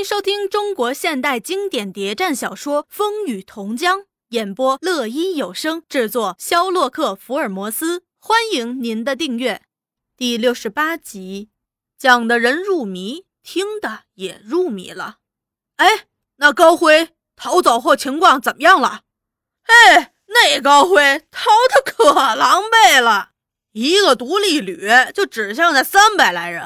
迎收听中国现代经典谍战小说《风雨同江》，演播乐一有声制作，肖洛克福尔摩斯。欢迎您的订阅。第六十八集，讲的人入迷，听的也入迷了。哎，那高辉逃走后情况怎么样了？哎，那高辉逃的可狼狈了，一个独立旅就只剩下三百来人。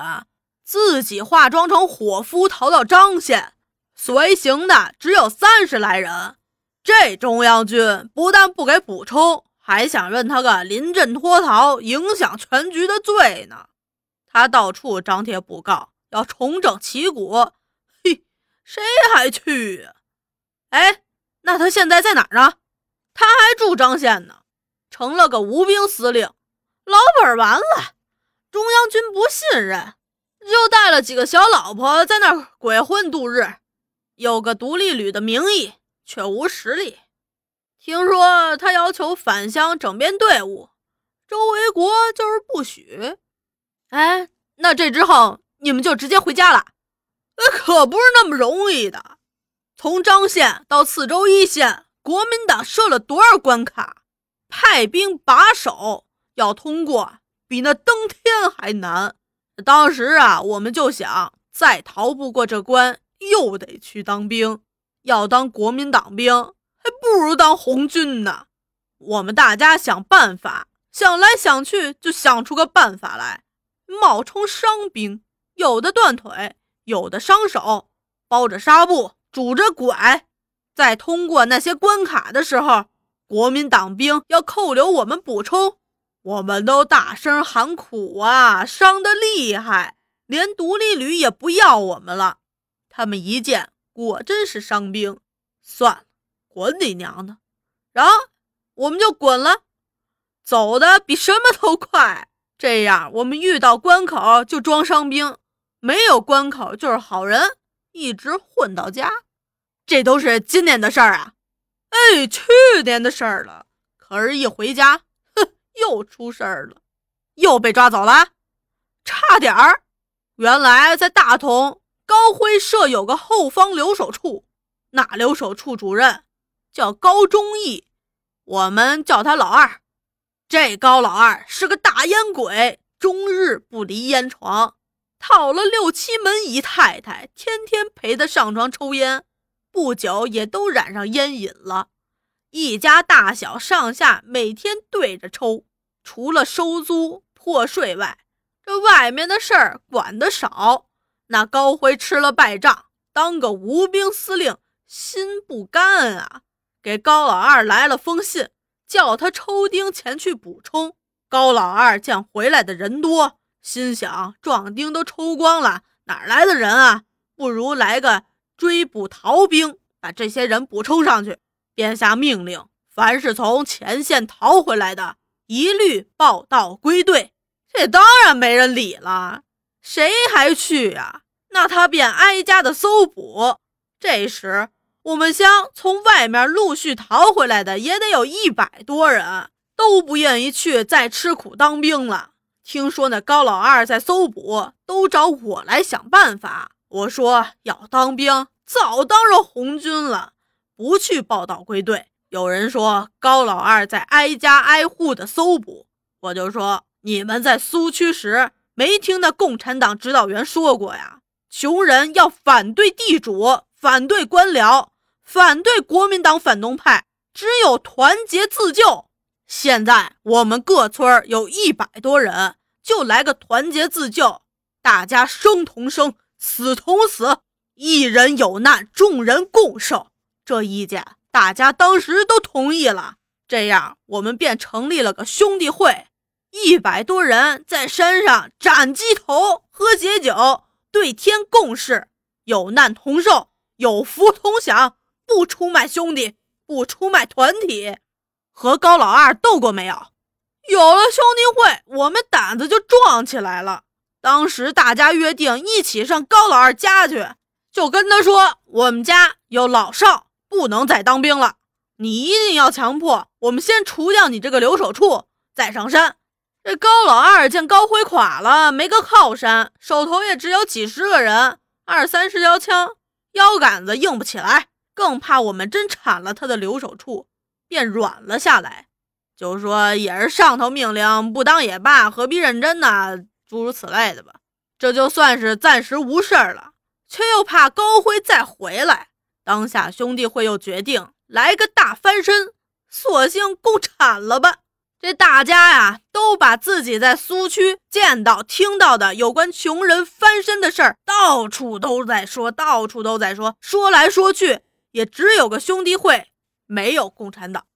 自己化妆成伙夫逃到张县，随行的只有三十来人。这中央军不但不给补充，还想认他个临阵脱逃、影响全局的罪呢。他到处张贴布告，要重整旗鼓。嘿，谁还去？哎，那他现在在哪儿呢？他还住张县呢，成了个无兵司令。老本完了，中央军不信任。就带了几个小老婆在那儿鬼混度日，有个独立旅的名义，却无实力。听说他要求返乡整编队伍，周维国就是不许。哎，那这之后你们就直接回家了？那，可不是那么容易的。从张县到次州一线，国民党设了多少关卡？派兵把守，要通过比那登天还难。当时啊，我们就想，再逃不过这关，又得去当兵。要当国民党兵，还不如当红军呢。我们大家想办法，想来想去，就想出个办法来，冒充伤兵，有的断腿，有的伤手，包着纱布，拄着拐，在通过那些关卡的时候，国民党兵要扣留我们补充。我们都大声喊苦啊，伤得厉害，连独立旅也不要我们了。他们一见，果真是伤兵，算了，滚你娘的！然后我们就滚了，走的比什么都快。这样，我们遇到关口就装伤兵，没有关口就是好人，一直混到家。这都是今年的事儿啊！哎，去年的事儿了。可是，一回家。又出事儿了，又被抓走了，差点儿。原来在大同高辉设有个后方留守处，那留守处主任叫高忠义，我们叫他老二。这高老二是个大烟鬼，终日不离烟床，讨了六七门姨太太，天天陪他上床抽烟，不久也都染上烟瘾了。一家大小上下每天对着抽，除了收租破税外，这外面的事儿管得少。那高辉吃了败仗，当个无兵司令，心不甘啊！给高老二来了封信，叫他抽丁前去补充。高老二见回来的人多，心想壮丁都抽光了，哪来的人啊？不如来个追捕逃兵，把这些人补充上去。便下命令，凡是从前线逃回来的，一律报到归队。这当然没人理了，谁还去呀？那他便挨家的搜捕。这时，我们乡从外面陆续逃回来的也得有一百多人，都不愿意去再吃苦当兵了。听说那高老二在搜捕，都找我来想办法。我说要当兵，早当上红军了。不去报道归队。有人说高老二在挨家挨户的搜捕，我就说你们在苏区时没听那共产党指导员说过呀？穷人要反对地主，反对官僚，反对国民党反动派，只有团结自救。现在我们各村有一百多人，就来个团结自救，大家生同生，死同死，一人有难，众人共受。这意见大家当时都同意了，这样我们便成立了个兄弟会，一百多人在山上斩鸡头、喝解酒，对天共事，有难同受，有福同享，不出卖兄弟，不出卖团体。和高老二斗过没有？有了兄弟会，我们胆子就壮起来了。当时大家约定一起上高老二家去，就跟他说，我们家有老少。不能再当兵了，你一定要强迫我们先除掉你这个留守处，再上山。这高老二见高辉垮了，没个靠山，手头也只有几十个人，二三十条枪，腰杆子硬不起来，更怕我们真铲了他的留守处，便软了下来。就说也是上头命令，不当也罢，何必认真呢？诸如此类的吧。这就算是暂时无事了，却又怕高辉再回来。当下兄弟会又决定来个大翻身，索性共产了吧。这大家呀，都把自己在苏区见到、听到的有关穷人翻身的事儿，到处都在说，到处都在说，说来说去，也只有个兄弟会，没有共产党。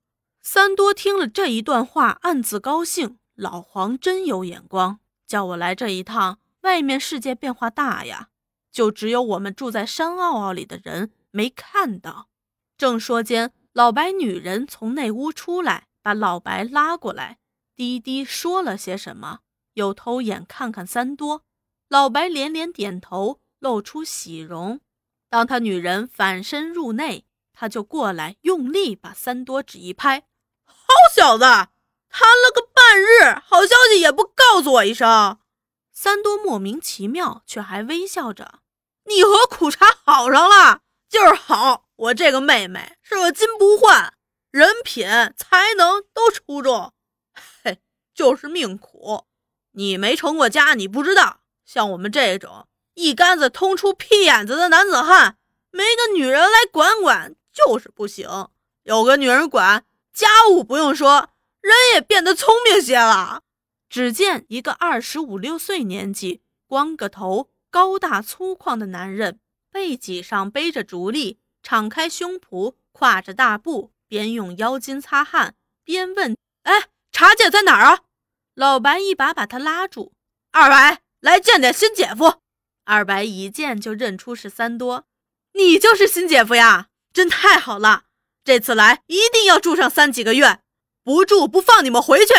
三多听了这一段话，暗自高兴。老黄真有眼光，叫我来这一趟。外面世界变化大呀，就只有我们住在山坳坳里的人没看到。正说间，老白女人从内屋出来。把老白拉过来，低低说了些什么，又偷眼看看三多。老白连连点头，露出喜容。当他女人反身入内，他就过来，用力把三多指一拍：“好小子，谈了个半日，好消息也不告诉我一声。”三多莫名其妙，却还微笑着：“你和苦茶好上了，我这个妹妹是个金不换。”人品、才能都出众，嘿，就是命苦。你没成过家，你不知道。像我们这种一竿子通出屁眼子的男子汉，没个女人来管管就是不行。有个女人管，家务不用说，人也变得聪明些了。只见一个二十五六岁年纪、光个头、高大粗犷的男人，背脊上背着竹笠，敞开胸脯，跨着大步。边用腰巾擦汗，边问：“哎，茶姐在哪儿啊？”老白一把把他拉住：“二白，来见见新姐夫。”二白一见就认出是三多：“你就是新姐夫呀？真太好了！这次来一定要住上三几个月，不住不放你们回去。”